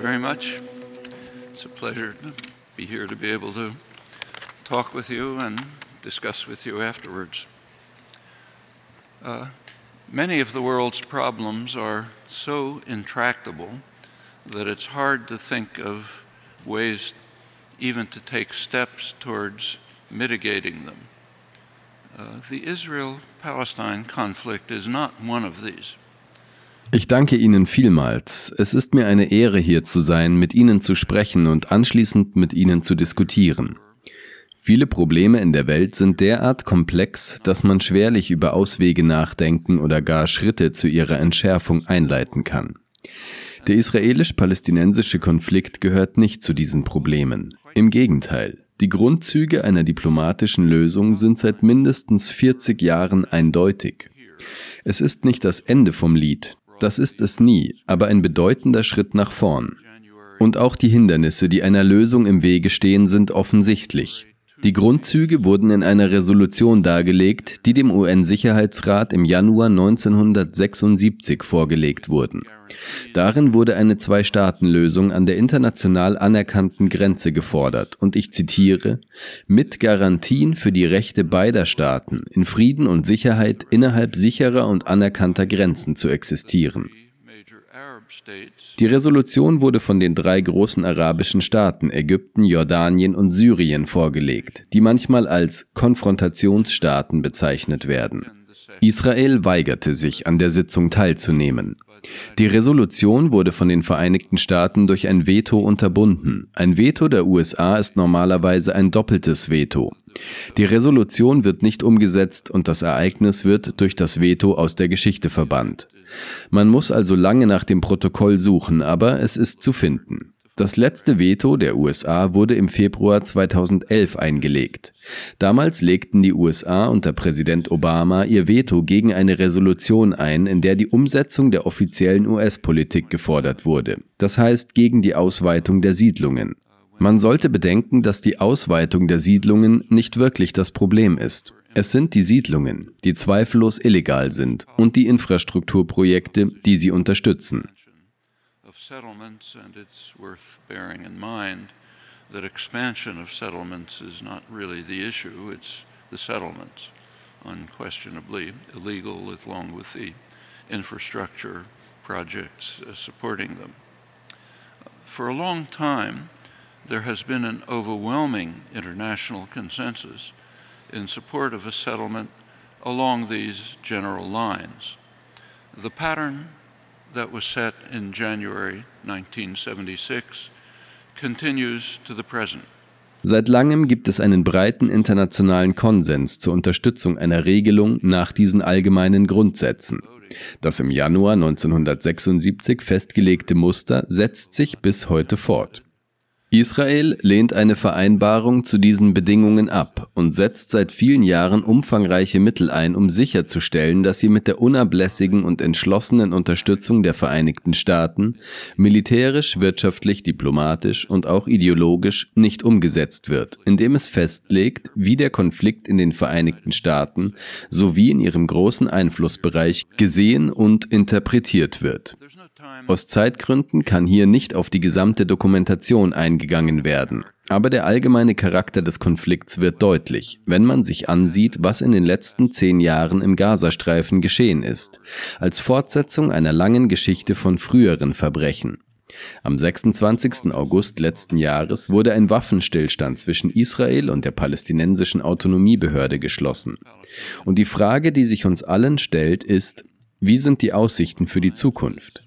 very much. It's a pleasure to be here to be able to talk with you and discuss with you afterwards. Uh, many of the world's problems are so intractable that it's hard to think of ways even to take steps towards mitigating them. Uh, the Israel Palestine conflict is not one of these. Ich danke Ihnen vielmals. Es ist mir eine Ehre, hier zu sein, mit Ihnen zu sprechen und anschließend mit Ihnen zu diskutieren. Viele Probleme in der Welt sind derart komplex, dass man schwerlich über Auswege nachdenken oder gar Schritte zu ihrer Entschärfung einleiten kann. Der israelisch-palästinensische Konflikt gehört nicht zu diesen Problemen. Im Gegenteil, die Grundzüge einer diplomatischen Lösung sind seit mindestens 40 Jahren eindeutig. Es ist nicht das Ende vom Lied, das ist es nie, aber ein bedeutender Schritt nach vorn. Und auch die Hindernisse, die einer Lösung im Wege stehen, sind offensichtlich. Die Grundzüge wurden in einer Resolution dargelegt, die dem UN-Sicherheitsrat im Januar 1976 vorgelegt wurden. Darin wurde eine Zwei-Staaten-Lösung an der international anerkannten Grenze gefordert und ich zitiere, mit Garantien für die Rechte beider Staaten in Frieden und Sicherheit innerhalb sicherer und anerkannter Grenzen zu existieren. Die Resolution wurde von den drei großen arabischen Staaten Ägypten, Jordanien und Syrien vorgelegt, die manchmal als Konfrontationsstaaten bezeichnet werden. Israel weigerte sich, an der Sitzung teilzunehmen. Die Resolution wurde von den Vereinigten Staaten durch ein Veto unterbunden. Ein Veto der USA ist normalerweise ein doppeltes Veto. Die Resolution wird nicht umgesetzt und das Ereignis wird durch das Veto aus der Geschichte verbannt. Man muss also lange nach dem Protokoll suchen, aber es ist zu finden. Das letzte Veto der USA wurde im Februar 2011 eingelegt. Damals legten die USA unter Präsident Obama ihr Veto gegen eine Resolution ein, in der die Umsetzung der offiziellen US-Politik gefordert wurde, das heißt gegen die Ausweitung der Siedlungen. Man sollte bedenken, dass die Ausweitung der Siedlungen nicht wirklich das Problem ist. Es sind die Siedlungen, die zweifellos illegal sind, und die Infrastrukturprojekte, die sie unterstützen. That expansion of settlements is not really the issue, it's the settlements, unquestionably illegal along with the infrastructure projects uh, supporting them. For a long time, there has been an overwhelming international consensus in support of a settlement along these general lines. The pattern that was set in January 1976 continues to the present. Seit langem gibt es einen breiten internationalen Konsens zur Unterstützung einer Regelung nach diesen allgemeinen Grundsätzen. Das im Januar 1976 festgelegte Muster setzt sich bis heute fort. Israel lehnt eine Vereinbarung zu diesen Bedingungen ab und setzt seit vielen Jahren umfangreiche Mittel ein, um sicherzustellen, dass sie mit der unablässigen und entschlossenen Unterstützung der Vereinigten Staaten militärisch, wirtschaftlich, diplomatisch und auch ideologisch nicht umgesetzt wird, indem es festlegt, wie der Konflikt in den Vereinigten Staaten sowie in ihrem großen Einflussbereich gesehen und interpretiert wird. Aus Zeitgründen kann hier nicht auf die gesamte Dokumentation eingegangen werden. Aber der allgemeine Charakter des Konflikts wird deutlich, wenn man sich ansieht, was in den letzten zehn Jahren im Gazastreifen geschehen ist, als Fortsetzung einer langen Geschichte von früheren Verbrechen. Am 26. August letzten Jahres wurde ein Waffenstillstand zwischen Israel und der palästinensischen Autonomiebehörde geschlossen. Und die Frage, die sich uns allen stellt, ist, wie sind die Aussichten für die Zukunft?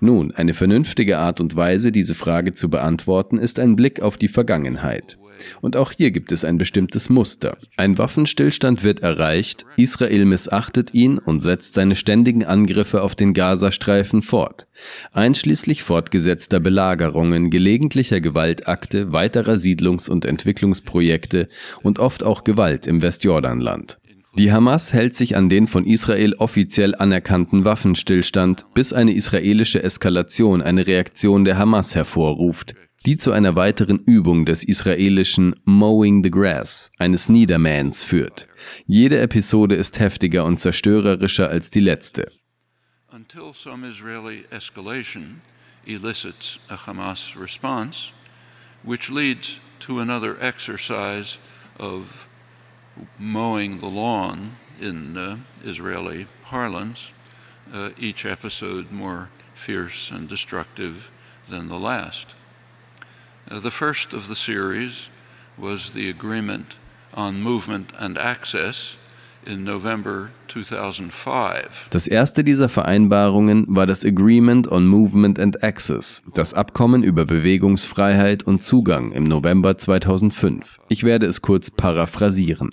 Nun, eine vernünftige Art und Weise, diese Frage zu beantworten, ist ein Blick auf die Vergangenheit. Und auch hier gibt es ein bestimmtes Muster. Ein Waffenstillstand wird erreicht, Israel missachtet ihn und setzt seine ständigen Angriffe auf den Gazastreifen fort, einschließlich fortgesetzter Belagerungen, gelegentlicher Gewaltakte, weiterer Siedlungs- und Entwicklungsprojekte und oft auch Gewalt im Westjordanland. Die Hamas hält sich an den von Israel offiziell anerkannten Waffenstillstand, bis eine israelische Eskalation eine Reaktion der Hamas hervorruft, die zu einer weiteren Übung des israelischen Mowing the Grass, eines Niedermähens, führt. Jede Episode ist heftiger und zerstörerischer als die letzte. Until some Israeli escalation elicits a Hamas response, which leads to another exercise of mowing the lawn in uh, Israeli parlance, uh, each episode more fierce and destructive than the last. Uh, the first of the series was the agreement on movement and access in November 2005. Das erste dieser Vereinbarungen war das Agreement on Movement and Access, das Abkommen über Bewegungsfreiheit und Zugang im November 2005. Ich werde es kurz paraphrasieren.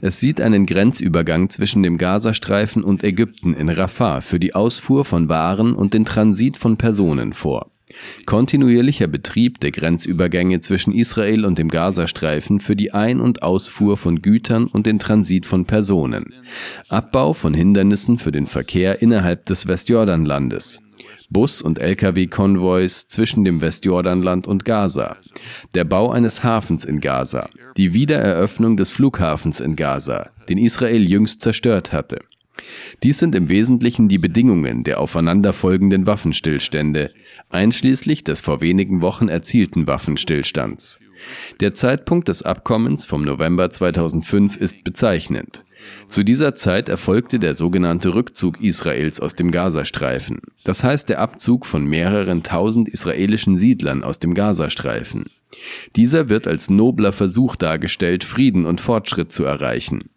Es sieht einen Grenzübergang zwischen dem Gazastreifen und Ägypten in Rafah für die Ausfuhr von Waren und den Transit von Personen vor. Kontinuierlicher Betrieb der Grenzübergänge zwischen Israel und dem Gazastreifen für die Ein- und Ausfuhr von Gütern und den Transit von Personen. Abbau von Hindernissen für den Verkehr innerhalb des Westjordanlandes. Bus- und Lkw-Konvois zwischen dem Westjordanland und Gaza, der Bau eines Hafens in Gaza, die Wiedereröffnung des Flughafens in Gaza, den Israel jüngst zerstört hatte. Dies sind im Wesentlichen die Bedingungen der aufeinanderfolgenden Waffenstillstände, einschließlich des vor wenigen Wochen erzielten Waffenstillstands. Der Zeitpunkt des Abkommens vom November 2005 ist bezeichnend. Zu dieser Zeit erfolgte der sogenannte Rückzug Israels aus dem Gazastreifen, das heißt der Abzug von mehreren tausend israelischen Siedlern aus dem Gazastreifen. Dieser wird als nobler Versuch dargestellt, Frieden und Fortschritt zu erreichen.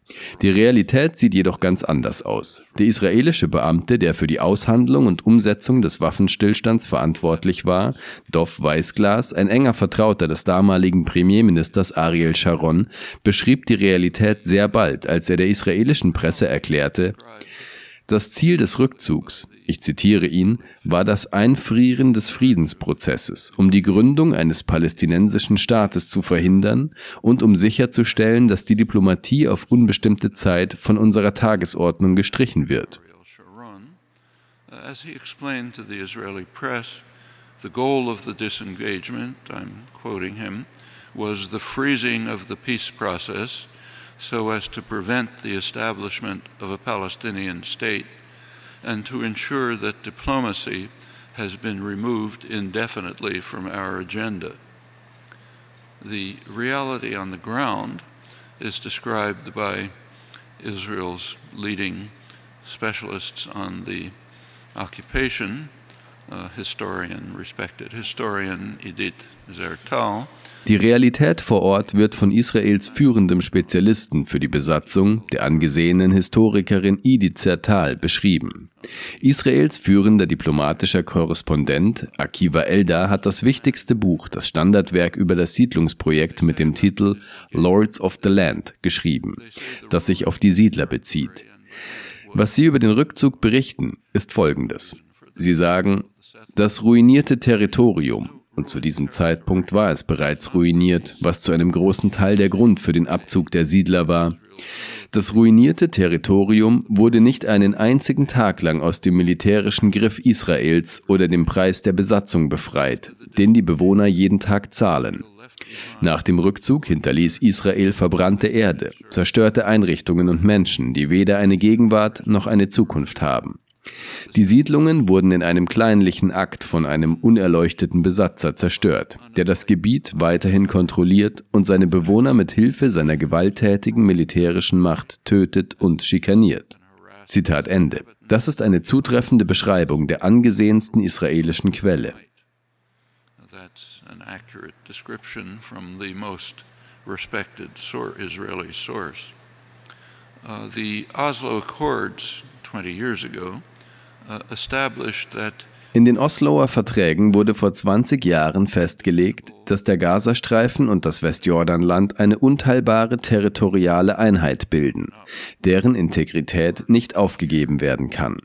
Die Realität sieht jedoch ganz anders aus. Der israelische Beamte, der für die Aushandlung und Umsetzung des Waffenstillstands verantwortlich war, Dov Weißglas, ein enger Vertrauter des damaligen Premierministers Ariel Sharon, beschrieb die Realität sehr bald, als er der israelischen Presse erklärte, das Ziel des Rückzugs, ich zitiere ihn, war das Einfrieren des Friedensprozesses, um die Gründung eines palästinensischen Staates zu verhindern und um sicherzustellen, dass die Diplomatie auf unbestimmte Zeit von unserer Tagesordnung gestrichen wird. As he explained to the Israeli press, the goal of the disengagement, I'm quoting him, was the freezing of the peace process so as to prevent the establishment of a Palestinian state and to ensure that diplomacy has been removed indefinitely from our agenda. The reality on the ground is described by Israel's leading specialists on the occupation, historian, respected historian Edith Zertal, Die Realität vor Ort wird von Israels führendem Spezialisten für die Besatzung, der angesehenen Historikerin Edith Zertal, beschrieben. Israels führender diplomatischer Korrespondent Akiva Elda hat das wichtigste Buch, das Standardwerk über das Siedlungsprojekt mit dem Titel Lords of the Land geschrieben, das sich auf die Siedler bezieht. Was sie über den Rückzug berichten, ist folgendes. Sie sagen, das ruinierte Territorium, und zu diesem Zeitpunkt war es bereits ruiniert, was zu einem großen Teil der Grund für den Abzug der Siedler war. Das ruinierte Territorium wurde nicht einen einzigen Tag lang aus dem militärischen Griff Israels oder dem Preis der Besatzung befreit, den die Bewohner jeden Tag zahlen. Nach dem Rückzug hinterließ Israel verbrannte Erde, zerstörte Einrichtungen und Menschen, die weder eine Gegenwart noch eine Zukunft haben. Die Siedlungen wurden in einem kleinlichen Akt von einem unerleuchteten Besatzer zerstört, der das Gebiet weiterhin kontrolliert und seine Bewohner mit Hilfe seiner gewalttätigen militärischen Macht tötet und schikaniert. Zitat Ende. Das ist eine zutreffende Beschreibung der angesehensten israelischen Quelle. Uh, the Oslo Accords 20 years ago in den Osloer Verträgen wurde vor 20 Jahren festgelegt, dass der Gazastreifen und das Westjordanland eine unteilbare territoriale Einheit bilden, deren Integrität nicht aufgegeben werden kann.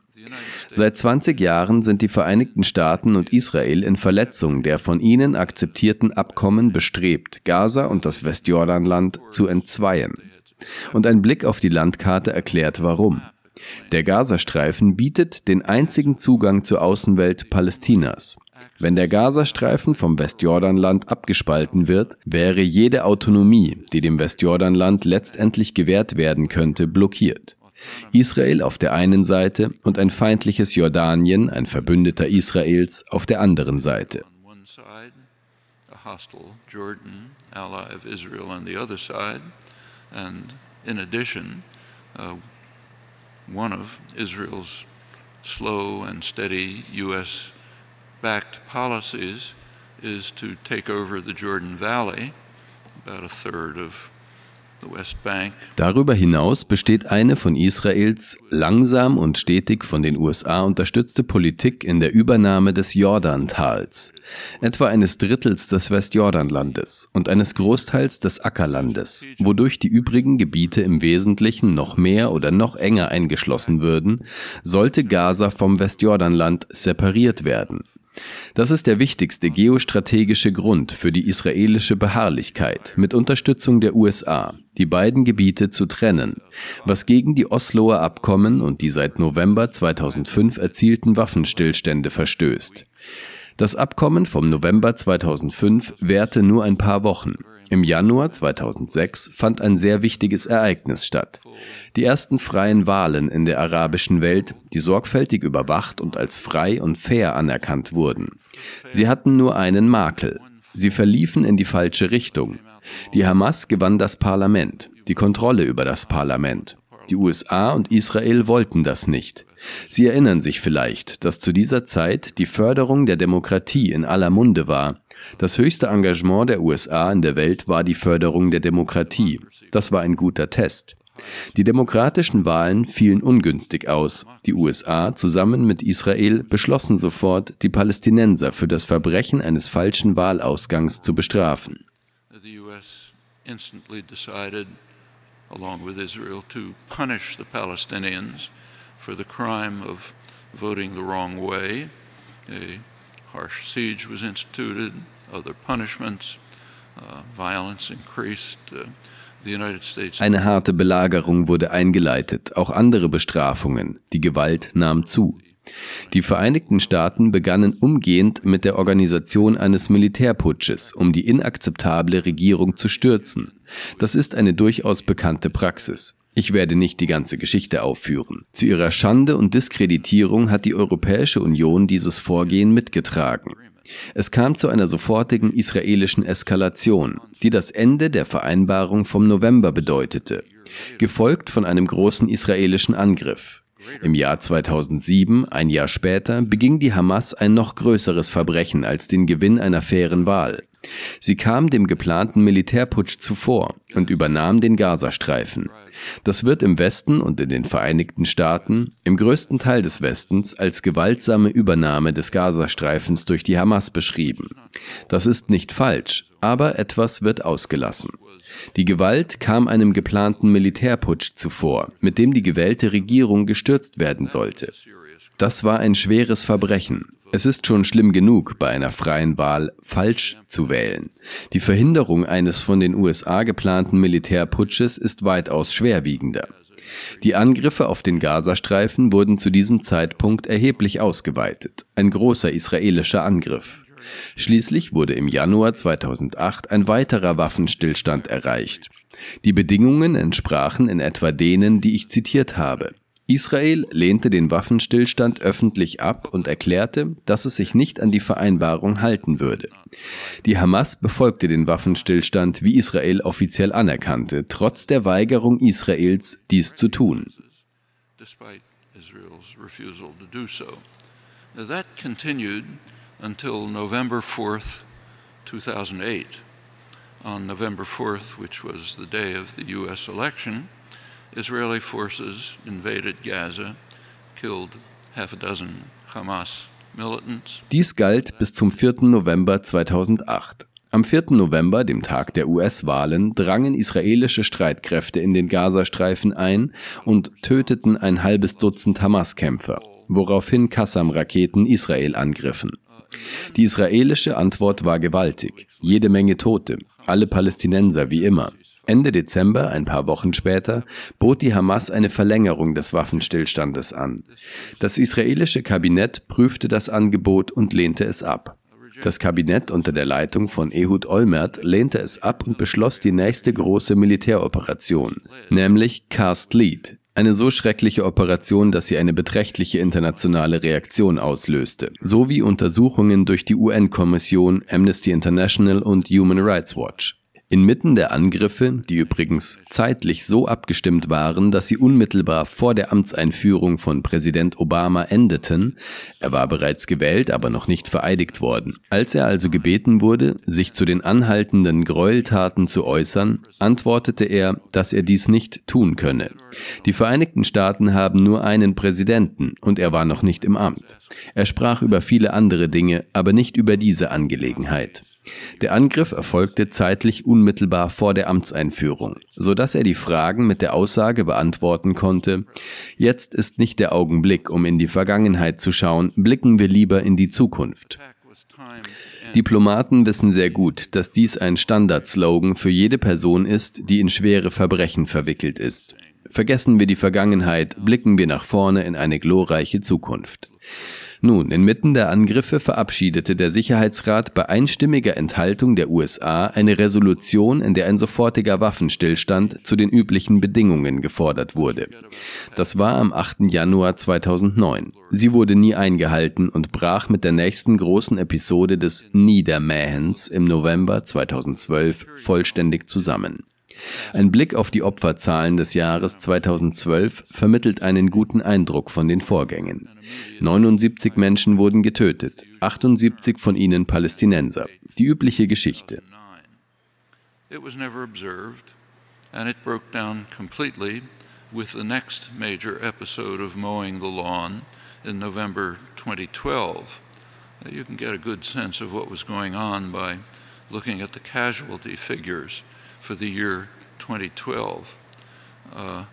Seit 20 Jahren sind die Vereinigten Staaten und Israel in Verletzung der von ihnen akzeptierten Abkommen bestrebt, Gaza und das Westjordanland zu entzweien. Und ein Blick auf die Landkarte erklärt warum. Der Gazastreifen bietet den einzigen Zugang zur Außenwelt Palästinas. Wenn der Gazastreifen vom Westjordanland abgespalten wird, wäre jede Autonomie, die dem Westjordanland letztendlich gewährt werden könnte, blockiert. Israel auf der einen Seite und ein feindliches Jordanien, ein Verbündeter Israels, auf der anderen Seite. In one of Israel's slow and steady U.S. backed policies is to take over the Jordan Valley, about a third of. Darüber hinaus besteht eine von Israels langsam und stetig von den USA unterstützte Politik in der Übernahme des Jordantals, etwa eines Drittels des Westjordanlandes und eines Großteils des Ackerlandes, wodurch die übrigen Gebiete im Wesentlichen noch mehr oder noch enger eingeschlossen würden, sollte Gaza vom Westjordanland separiert werden. Das ist der wichtigste geostrategische Grund für die israelische Beharrlichkeit, mit Unterstützung der USA, die beiden Gebiete zu trennen, was gegen die Osloer Abkommen und die seit November 2005 erzielten Waffenstillstände verstößt. Das Abkommen vom November 2005 währte nur ein paar Wochen. Im Januar 2006 fand ein sehr wichtiges Ereignis statt. Die ersten freien Wahlen in der arabischen Welt, die sorgfältig überwacht und als frei und fair anerkannt wurden. Sie hatten nur einen Makel. Sie verliefen in die falsche Richtung. Die Hamas gewann das Parlament, die Kontrolle über das Parlament. Die USA und Israel wollten das nicht. Sie erinnern sich vielleicht, dass zu dieser Zeit die Förderung der Demokratie in aller Munde war das höchste Engagement der USA in der Welt war die Förderung der Demokratie. Das war ein guter Test. Die demokratischen Wahlen fielen ungünstig aus. Die USA zusammen mit Israel beschlossen sofort, die Palästinenser für das Verbrechen eines falschen Wahlausgangs zu bestrafen. Voting the wrong way. A harsh siege was instituted, uh. Uh, Eine harte Belagerung wurde eingeleitet, auch andere Bestrafungen. Die Gewalt nahm zu. Die Vereinigten Staaten begannen umgehend mit der Organisation eines Militärputsches, um die inakzeptable Regierung zu stürzen. Das ist eine durchaus bekannte Praxis. Ich werde nicht die ganze Geschichte aufführen. Zu ihrer Schande und Diskreditierung hat die Europäische Union dieses Vorgehen mitgetragen. Es kam zu einer sofortigen israelischen Eskalation, die das Ende der Vereinbarung vom November bedeutete, gefolgt von einem großen israelischen Angriff. Im Jahr 2007, ein Jahr später, beging die Hamas ein noch größeres Verbrechen als den Gewinn einer fairen Wahl. Sie kam dem geplanten Militärputsch zuvor und übernahm den Gazastreifen. Das wird im Westen und in den Vereinigten Staaten, im größten Teil des Westens, als gewaltsame Übernahme des Gazastreifens durch die Hamas beschrieben. Das ist nicht falsch, aber etwas wird ausgelassen. Die Gewalt kam einem geplanten Militärputsch zuvor, mit dem die gewählte Regierung gestürzt werden sollte. Das war ein schweres Verbrechen. Es ist schon schlimm genug, bei einer freien Wahl falsch zu wählen. Die Verhinderung eines von den USA geplanten Militärputsches ist weitaus schwerwiegender. Die Angriffe auf den Gazastreifen wurden zu diesem Zeitpunkt erheblich ausgeweitet. Ein großer israelischer Angriff. Schließlich wurde im Januar 2008 ein weiterer Waffenstillstand erreicht. Die Bedingungen entsprachen in etwa denen, die ich zitiert habe. Israel lehnte den Waffenstillstand öffentlich ab und erklärte, dass es sich nicht an die Vereinbarung halten würde. Die Hamas befolgte den Waffenstillstand, wie Israel offiziell anerkannte, trotz der Weigerung Israels, dies zu tun. Now, that continued until November 4th, 2008. On November 4th, which was the day of the U.S. election, Israeli forces invaded Gaza, killed half a dozen Hamas militants. Dies galt bis zum 4. November 2008. Am 4. November, dem Tag der US-Wahlen, drangen israelische Streitkräfte in den Gazastreifen ein und töteten ein halbes Dutzend Hamas-Kämpfer, woraufhin Qassam-Raketen Israel angriffen. Die israelische Antwort war gewaltig, jede Menge Tote, alle Palästinenser wie immer. Ende Dezember, ein paar Wochen später, bot die Hamas eine Verlängerung des Waffenstillstandes an. Das israelische Kabinett prüfte das Angebot und lehnte es ab. Das Kabinett unter der Leitung von Ehud Olmert lehnte es ab und beschloss die nächste große Militäroperation, nämlich Cast Lead, Eine so schreckliche Operation, dass sie eine beträchtliche internationale Reaktion auslöste, sowie Untersuchungen durch die UN-Kommission, Amnesty International und Human Rights Watch. Inmitten der Angriffe, die übrigens zeitlich so abgestimmt waren, dass sie unmittelbar vor der Amtseinführung von Präsident Obama endeten, er war bereits gewählt, aber noch nicht vereidigt worden. Als er also gebeten wurde, sich zu den anhaltenden Gräueltaten zu äußern, antwortete er, dass er dies nicht tun könne. Die Vereinigten Staaten haben nur einen Präsidenten und er war noch nicht im Amt. Er sprach über viele andere Dinge, aber nicht über diese Angelegenheit. Der Angriff erfolgte zeitlich unmittelbar vor der Amtseinführung, so dass er die Fragen mit der Aussage beantworten konnte, jetzt ist nicht der Augenblick, um in die Vergangenheit zu schauen, blicken wir lieber in die Zukunft. Diplomaten wissen sehr gut, dass dies ein Standardslogan für jede Person ist, die in schwere Verbrechen verwickelt ist. Vergessen wir die Vergangenheit, blicken wir nach vorne in eine glorreiche Zukunft. Nun, inmitten der Angriffe verabschiedete der Sicherheitsrat bei einstimmiger Enthaltung der USA eine Resolution, in der ein sofortiger Waffenstillstand zu den üblichen Bedingungen gefordert wurde. Das war am 8. Januar 2009. Sie wurde nie eingehalten und brach mit der nächsten großen Episode des Niedermähens im November 2012 vollständig zusammen. Ein Blick auf die Opferzahlen des Jahres 2012 vermittelt einen guten Eindruck von den Vorgängen. 79 Menschen wurden getötet, 78 von ihnen Palästinenser. Die übliche Geschichte. It was never observed and it broke down completely with the next major episode of mowing the lawn in November 2012. You can get a good sense of what was going on by looking at the casualty figures for the year 2012. Uh,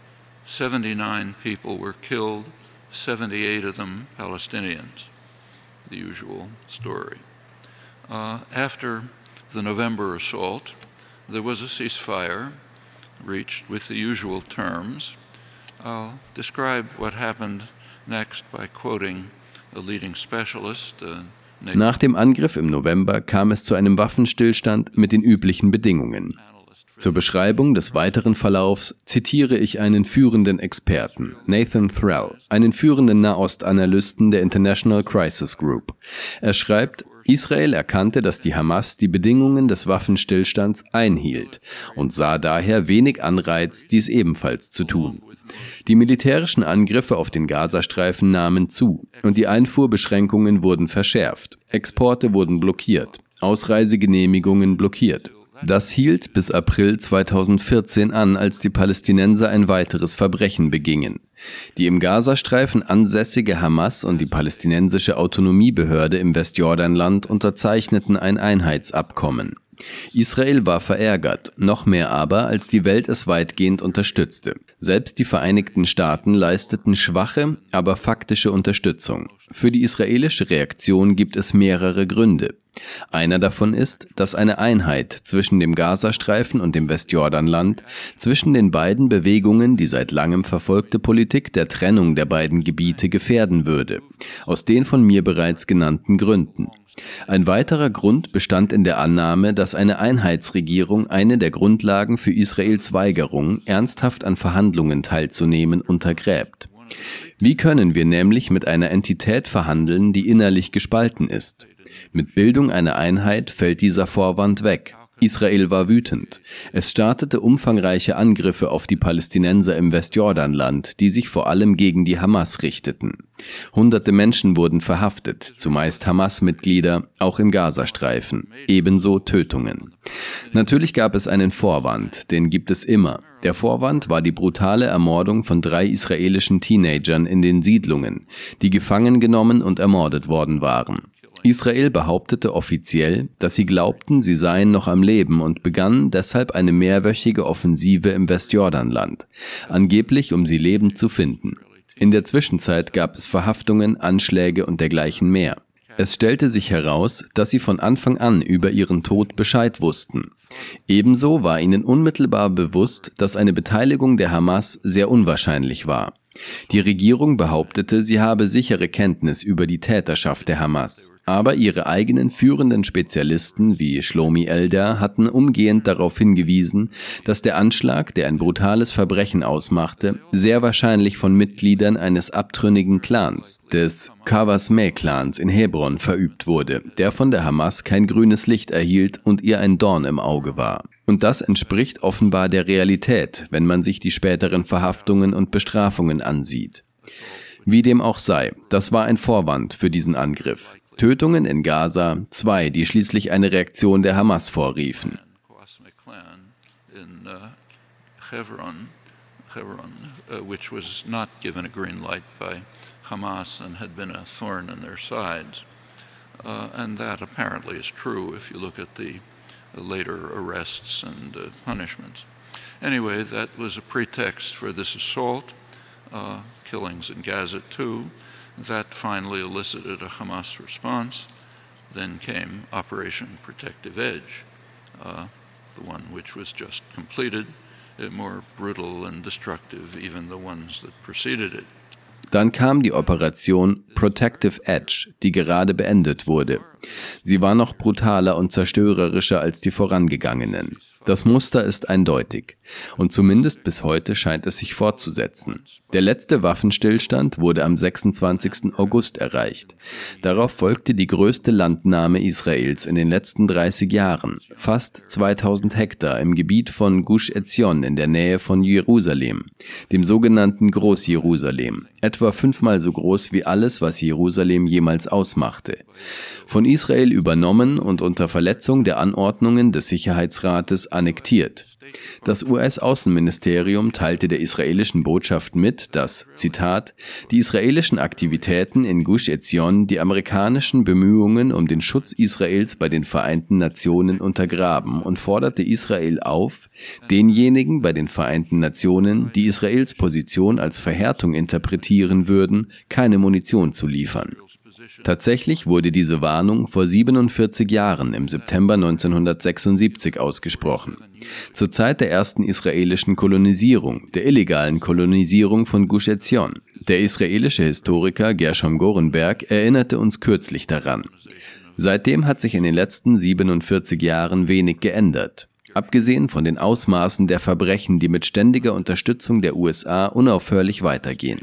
79 people were killed, 78 of them Palestinians, the usual story. Uh, after the November assault, there was a ceasefire reached with the usual terms. I'll describe what happened next by quoting a leading specialist. Uh, Nach dem Angriff im November kam es zu einem Waffenstillstand mit den üblichen Bedingungen. Zur Beschreibung des weiteren Verlaufs zitiere ich einen führenden Experten, Nathan Thrall, einen führenden Nahostanalysten der International Crisis Group. Er schreibt, Israel erkannte, dass die Hamas die Bedingungen des Waffenstillstands einhielt und sah daher wenig Anreiz, dies ebenfalls zu tun. Die militärischen Angriffe auf den Gazastreifen nahmen zu und die Einfuhrbeschränkungen wurden verschärft, Exporte wurden blockiert, Ausreisegenehmigungen blockiert. Das hielt bis April 2014 an, als die Palästinenser ein weiteres Verbrechen begingen. Die im Gazastreifen ansässige Hamas und die palästinensische Autonomiebehörde im Westjordanland unterzeichneten ein Einheitsabkommen. Israel war verärgert, noch mehr aber, als die Welt es weitgehend unterstützte. Selbst die Vereinigten Staaten leisteten schwache, aber faktische Unterstützung. Für die israelische Reaktion gibt es mehrere Gründe. Einer davon ist, dass eine Einheit zwischen dem Gazastreifen und dem Westjordanland, zwischen den beiden Bewegungen die seit langem verfolgte Politik der Trennung der beiden Gebiete gefährden würde, aus den von mir bereits genannten Gründen. Ein weiterer Grund bestand in der Annahme, dass eine Einheitsregierung eine der Grundlagen für Israels Weigerung, ernsthaft an Verhandlungen teilzunehmen, untergräbt. Wie können wir nämlich mit einer Entität verhandeln, die innerlich gespalten ist? Mit Bildung einer Einheit fällt dieser Vorwand weg. Israel war wütend. Es startete umfangreiche Angriffe auf die Palästinenser im Westjordanland, die sich vor allem gegen die Hamas richteten. Hunderte Menschen wurden verhaftet, zumeist Hamas-Mitglieder, auch im Gazastreifen. Ebenso Tötungen. Natürlich gab es einen Vorwand, den gibt es immer. Der Vorwand war die brutale Ermordung von drei israelischen Teenagern in den Siedlungen, die gefangen genommen und ermordet worden waren. Israel behauptete offiziell, dass sie glaubten, sie seien noch am Leben und begannen deshalb eine mehrwöchige Offensive im Westjordanland, angeblich um sie lebend zu finden. In der Zwischenzeit gab es Verhaftungen, Anschläge und dergleichen mehr. Es stellte sich heraus, dass sie von Anfang an über ihren Tod Bescheid wussten. Ebenso war ihnen unmittelbar bewusst, dass eine Beteiligung der Hamas sehr unwahrscheinlich war. Die Regierung behauptete, sie habe sichere Kenntnis über die Täterschaft der Hamas. Aber ihre eigenen führenden Spezialisten wie Shlomi Eldar hatten umgehend darauf hingewiesen, dass der Anschlag, der ein brutales Verbrechen ausmachte, sehr wahrscheinlich von Mitgliedern eines abtrünnigen Clans, des Kawasmeh-Clans in Hebron, verübt wurde, der von der Hamas kein grünes Licht erhielt und ihr ein Dorn im Auge war. Und das entspricht offenbar der Realität, wenn man sich die späteren Verhaftungen und Bestrafungen ansieht. Wie dem auch sei, das war ein Vorwand für diesen Angriff. Tötungen in Gaza, zwei, die schließlich eine Reaktion der Hamas vorriefen. Hamas and had been a thorn in their. Uh, and that apparently is true if you look at later arrests and uh, punishments. Anyway, that was a pretext for this assault, uh, killings in Gaza too. That finally elicited a Hamas response. Then came Operation Protective Edge, uh, the one which was just completed, more brutal and destructive, even the ones that preceded it. Dann kam die Operation Protective Edge, die gerade beendet wurde. Sie war noch brutaler und zerstörerischer als die vorangegangenen. Das Muster ist eindeutig. Und zumindest bis heute scheint es sich fortzusetzen. Der letzte Waffenstillstand wurde am 26. August erreicht. Darauf folgte die größte Landnahme Israels in den letzten 30 Jahren. Fast 2000 Hektar im Gebiet von Gush Etzion in der Nähe von Jerusalem, dem sogenannten Groß-Jerusalem. Etwa fünfmal so groß wie alles, was Jerusalem jemals ausmachte. Von Israel übernommen und unter Verletzung der Anordnungen des Sicherheitsrates annektiert. Das US-Außenministerium teilte der israelischen Botschaft mit, dass, Zitat, die israelischen Aktivitäten in Gush Etzion die amerikanischen Bemühungen um den Schutz Israels bei den Vereinten Nationen untergraben und forderte Israel auf, denjenigen bei den Vereinten Nationen, die Israels Position als Verhärtung interpretieren würden, keine Munition zu liefern. Tatsächlich wurde diese Warnung vor 47 Jahren im September 1976 ausgesprochen. Zur Zeit der ersten israelischen Kolonisierung, der illegalen Kolonisierung von Gush Etzion. Der israelische Historiker Gershom Gorenberg erinnerte uns kürzlich daran. Seitdem hat sich in den letzten 47 Jahren wenig geändert. Abgesehen von den Ausmaßen der Verbrechen, die mit ständiger Unterstützung der USA unaufhörlich weitergehen.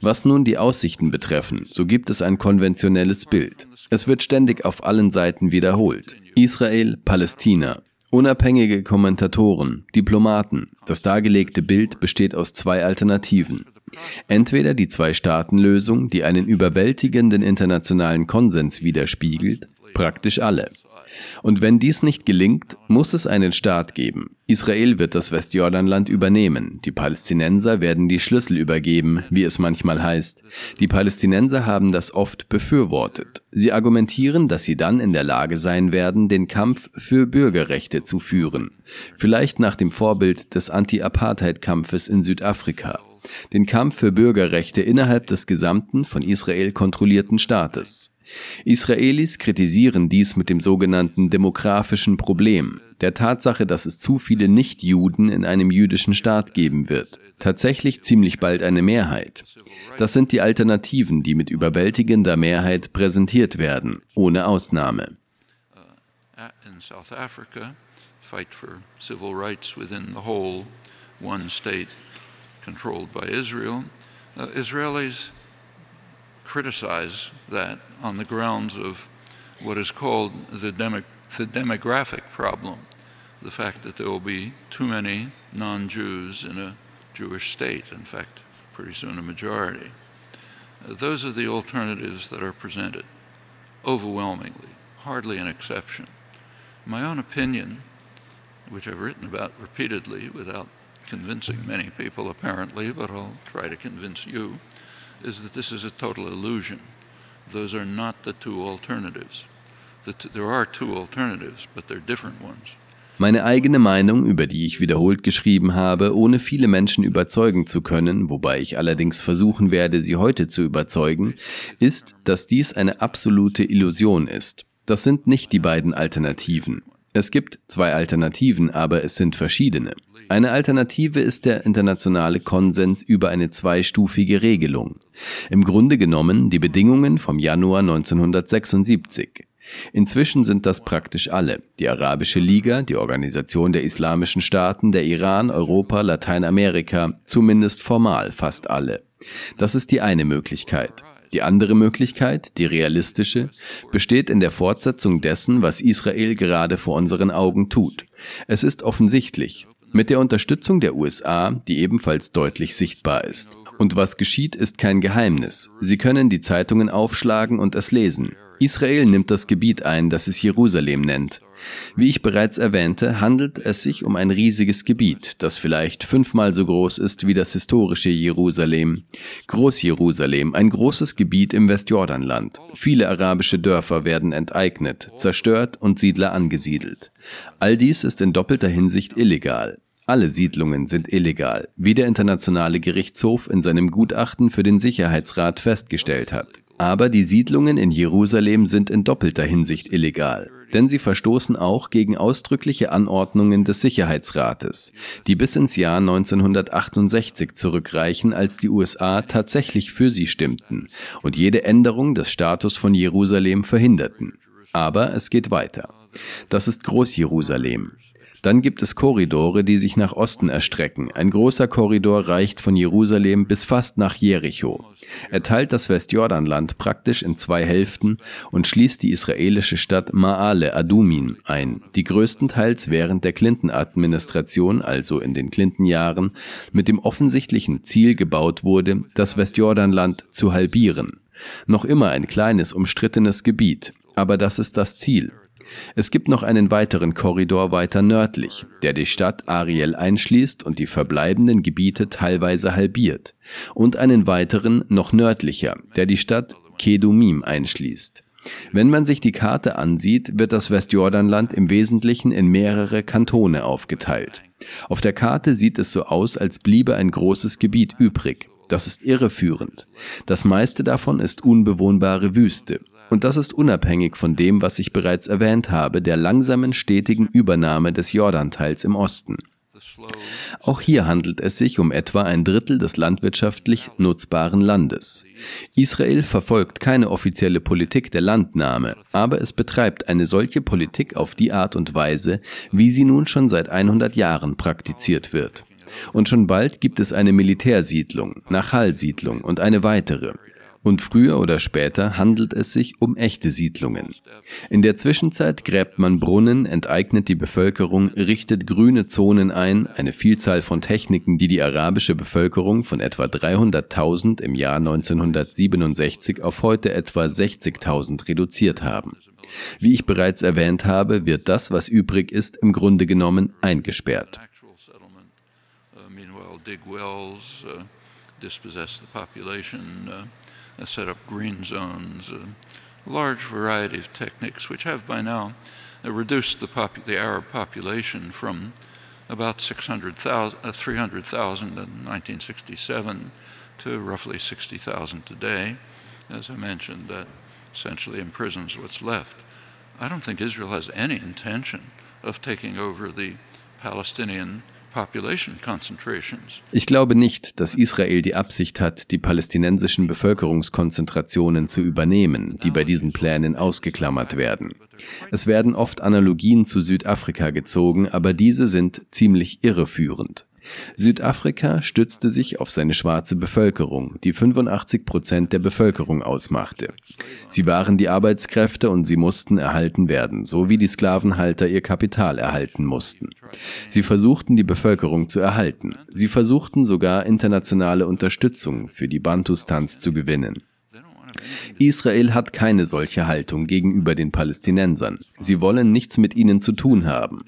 Was nun die Aussichten betreffen, so gibt es ein konventionelles Bild. Es wird ständig auf allen Seiten wiederholt. Israel, Palästina. Unabhängige Kommentatoren, Diplomaten. Das dargelegte Bild besteht aus zwei Alternativen. Entweder die Zwei-Staaten-Lösung, die einen überwältigenden internationalen Konsens widerspiegelt, praktisch alle. Und wenn dies nicht gelingt, muss es einen Staat geben. Israel wird das Westjordanland übernehmen. Die Palästinenser werden die Schlüssel übergeben, wie es manchmal heißt. Die Palästinenser haben das oft befürwortet. Sie argumentieren, dass sie dann in der Lage sein werden, den Kampf für Bürgerrechte zu führen. Vielleicht nach dem Vorbild des Anti-Apartheid-Kampfes in Südafrika den Kampf für Bürgerrechte innerhalb des gesamten von Israel kontrollierten Staates. Israelis kritisieren dies mit dem sogenannten demografischen Problem, der Tatsache, dass es zu viele Nichtjuden in einem jüdischen Staat geben wird. Tatsächlich ziemlich bald eine Mehrheit. Das sind die Alternativen, die mit überwältigender Mehrheit präsentiert werden, ohne Ausnahme. Israelis criticize that on the grounds of what is called the, demo the demographic problem, the fact that there will be too many non-Jews in a Jewish state, in fact, pretty soon a majority. Uh, those are the alternatives that are presented, overwhelmingly, hardly an exception. My own opinion, which I've written about repeatedly without convincing many people apparently, but I'll try to convince you, is that this is a total illusion. Those are not the two alternatives. The there are two alternatives, but they're different ones. Meine eigene Meinung, über die ich wiederholt geschrieben habe, ohne viele Menschen überzeugen zu können, wobei ich allerdings versuchen werde, sie heute zu überzeugen, ist, dass dies eine absolute Illusion ist. Das sind nicht die beiden Alternativen. Es gibt zwei Alternativen, aber es sind verschiedene. Eine Alternative ist der internationale Konsens über eine zweistufige Regelung. Im Grunde genommen die Bedingungen vom Januar 1976. Inzwischen sind das praktisch alle. Die Arabische Liga, die Organisation der islamischen Staaten, der Iran, Europa, Lateinamerika, zumindest formal fast alle. Das ist die eine Möglichkeit. Die andere Möglichkeit, die realistische, besteht in der Fortsetzung dessen, was Israel gerade vor unseren Augen tut. Es ist offensichtlich, mit der Unterstützung der USA, die ebenfalls deutlich sichtbar ist. Und was geschieht, ist kein Geheimnis. Sie können die Zeitungen aufschlagen und es lesen. Israel nimmt das Gebiet ein, das es Jerusalem nennt. Wie ich bereits erwähnte, handelt es sich um ein riesiges Gebiet, das vielleicht fünfmal so groß ist wie das historische Jerusalem. Großjerusalem, ein großes Gebiet im Westjordanland. Viele arabische Dörfer werden enteignet, zerstört und Siedler angesiedelt. All dies ist in doppelter Hinsicht illegal. Alle Siedlungen sind illegal, wie der Internationale Gerichtshof in seinem Gutachten für den Sicherheitsrat festgestellt hat. Aber die Siedlungen in Jerusalem sind in doppelter Hinsicht illegal, denn sie verstoßen auch gegen ausdrückliche Anordnungen des Sicherheitsrates, die bis ins Jahr 1968 zurückreichen, als die USA tatsächlich für sie stimmten und jede Änderung des Status von Jerusalem verhinderten. Aber es geht weiter. Das ist Großjerusalem. Dann gibt es Korridore, die sich nach Osten erstrecken. Ein großer Korridor reicht von Jerusalem bis fast nach Jericho. Er teilt das Westjordanland praktisch in zwei Hälften und schließt die israelische Stadt Ma'ale Adumin ein, die größtenteils während der Clinton-Administration, also in den Clinton-Jahren, mit dem offensichtlichen Ziel gebaut wurde, das Westjordanland zu halbieren. Noch immer ein kleines, umstrittenes Gebiet, aber das ist das Ziel. Es gibt noch einen weiteren Korridor weiter nördlich, der die Stadt Ariel einschließt und die verbleibenden Gebiete teilweise halbiert, und einen weiteren noch nördlicher, der die Stadt Kedumim einschließt. Wenn man sich die Karte ansieht, wird das Westjordanland im Wesentlichen in mehrere Kantone aufgeteilt. Auf der Karte sieht es so aus, als bliebe ein großes Gebiet übrig. Das ist irreführend. Das meiste davon ist unbewohnbare Wüste. Und das ist unabhängig von dem, was ich bereits erwähnt habe, der langsamen, stetigen Übernahme des Jordanteils im Osten. Auch hier handelt es sich um etwa ein Drittel des landwirtschaftlich nutzbaren Landes. Israel verfolgt keine offizielle Politik der Landnahme, aber es betreibt eine solche Politik auf die Art und Weise, wie sie nun schon seit 100 Jahren praktiziert wird. Und schon bald gibt es eine Militärsiedlung, Nachal-Siedlung und eine weitere. Und früher oder später handelt es sich um echte Siedlungen. In der Zwischenzeit gräbt man Brunnen, enteignet die Bevölkerung, richtet grüne Zonen ein, eine Vielzahl von Techniken, die die arabische Bevölkerung von etwa 300.000 im Jahr 1967 auf heute etwa 60.000 reduziert haben. Wie ich bereits erwähnt habe, wird das, was übrig ist, im Grunde genommen eingesperrt. uh, set up green zones, a large variety of techniques which have by now uh, reduced the, the, Arab population from about 600,000, uh, 300,000 in 1967 to roughly 60,000 today. As I mentioned, that essentially imprisons what's left. I don't think Israel has any intention of taking over the Palestinian Ich glaube nicht, dass Israel die Absicht hat, die palästinensischen Bevölkerungskonzentrationen zu übernehmen, die bei diesen Plänen ausgeklammert werden. Es werden oft Analogien zu Südafrika gezogen, aber diese sind ziemlich irreführend. Südafrika stützte sich auf seine schwarze Bevölkerung, die 85 Prozent der Bevölkerung ausmachte. Sie waren die Arbeitskräfte und sie mussten erhalten werden, so wie die Sklavenhalter ihr Kapital erhalten mussten. Sie versuchten die Bevölkerung zu erhalten. Sie versuchten sogar internationale Unterstützung für die Bantustans zu gewinnen. Israel hat keine solche Haltung gegenüber den Palästinensern. Sie wollen nichts mit ihnen zu tun haben.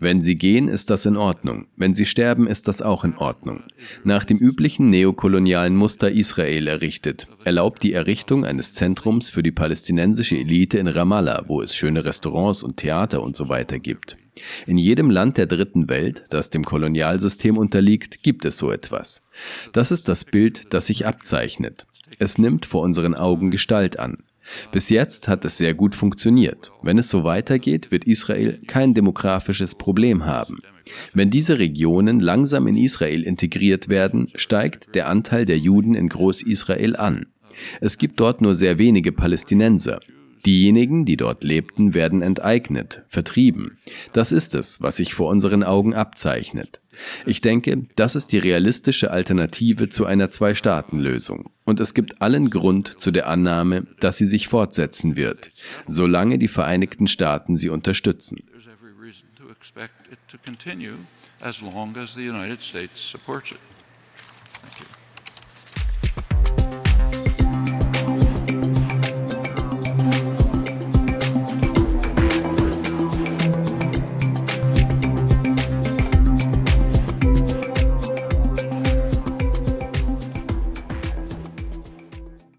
Wenn sie gehen, ist das in Ordnung. Wenn sie sterben, ist das auch in Ordnung. Nach dem üblichen neokolonialen Muster Israel errichtet, erlaubt die Errichtung eines Zentrums für die palästinensische Elite in Ramallah, wo es schöne Restaurants und Theater und so weiter gibt. In jedem Land der dritten Welt, das dem Kolonialsystem unterliegt, gibt es so etwas. Das ist das Bild, das sich abzeichnet. Es nimmt vor unseren Augen Gestalt an. Bis jetzt hat es sehr gut funktioniert. Wenn es so weitergeht, wird Israel kein demografisches Problem haben. Wenn diese Regionen langsam in Israel integriert werden, steigt der Anteil der Juden in Großisrael an. Es gibt dort nur sehr wenige Palästinenser. Diejenigen, die dort lebten, werden enteignet, vertrieben. Das ist es, was sich vor unseren Augen abzeichnet. Ich denke, das ist die realistische Alternative zu einer Zwei-Staaten-Lösung. Und es gibt allen Grund zu der Annahme, dass sie sich fortsetzen wird, solange die Vereinigten Staaten sie unterstützen. supports it.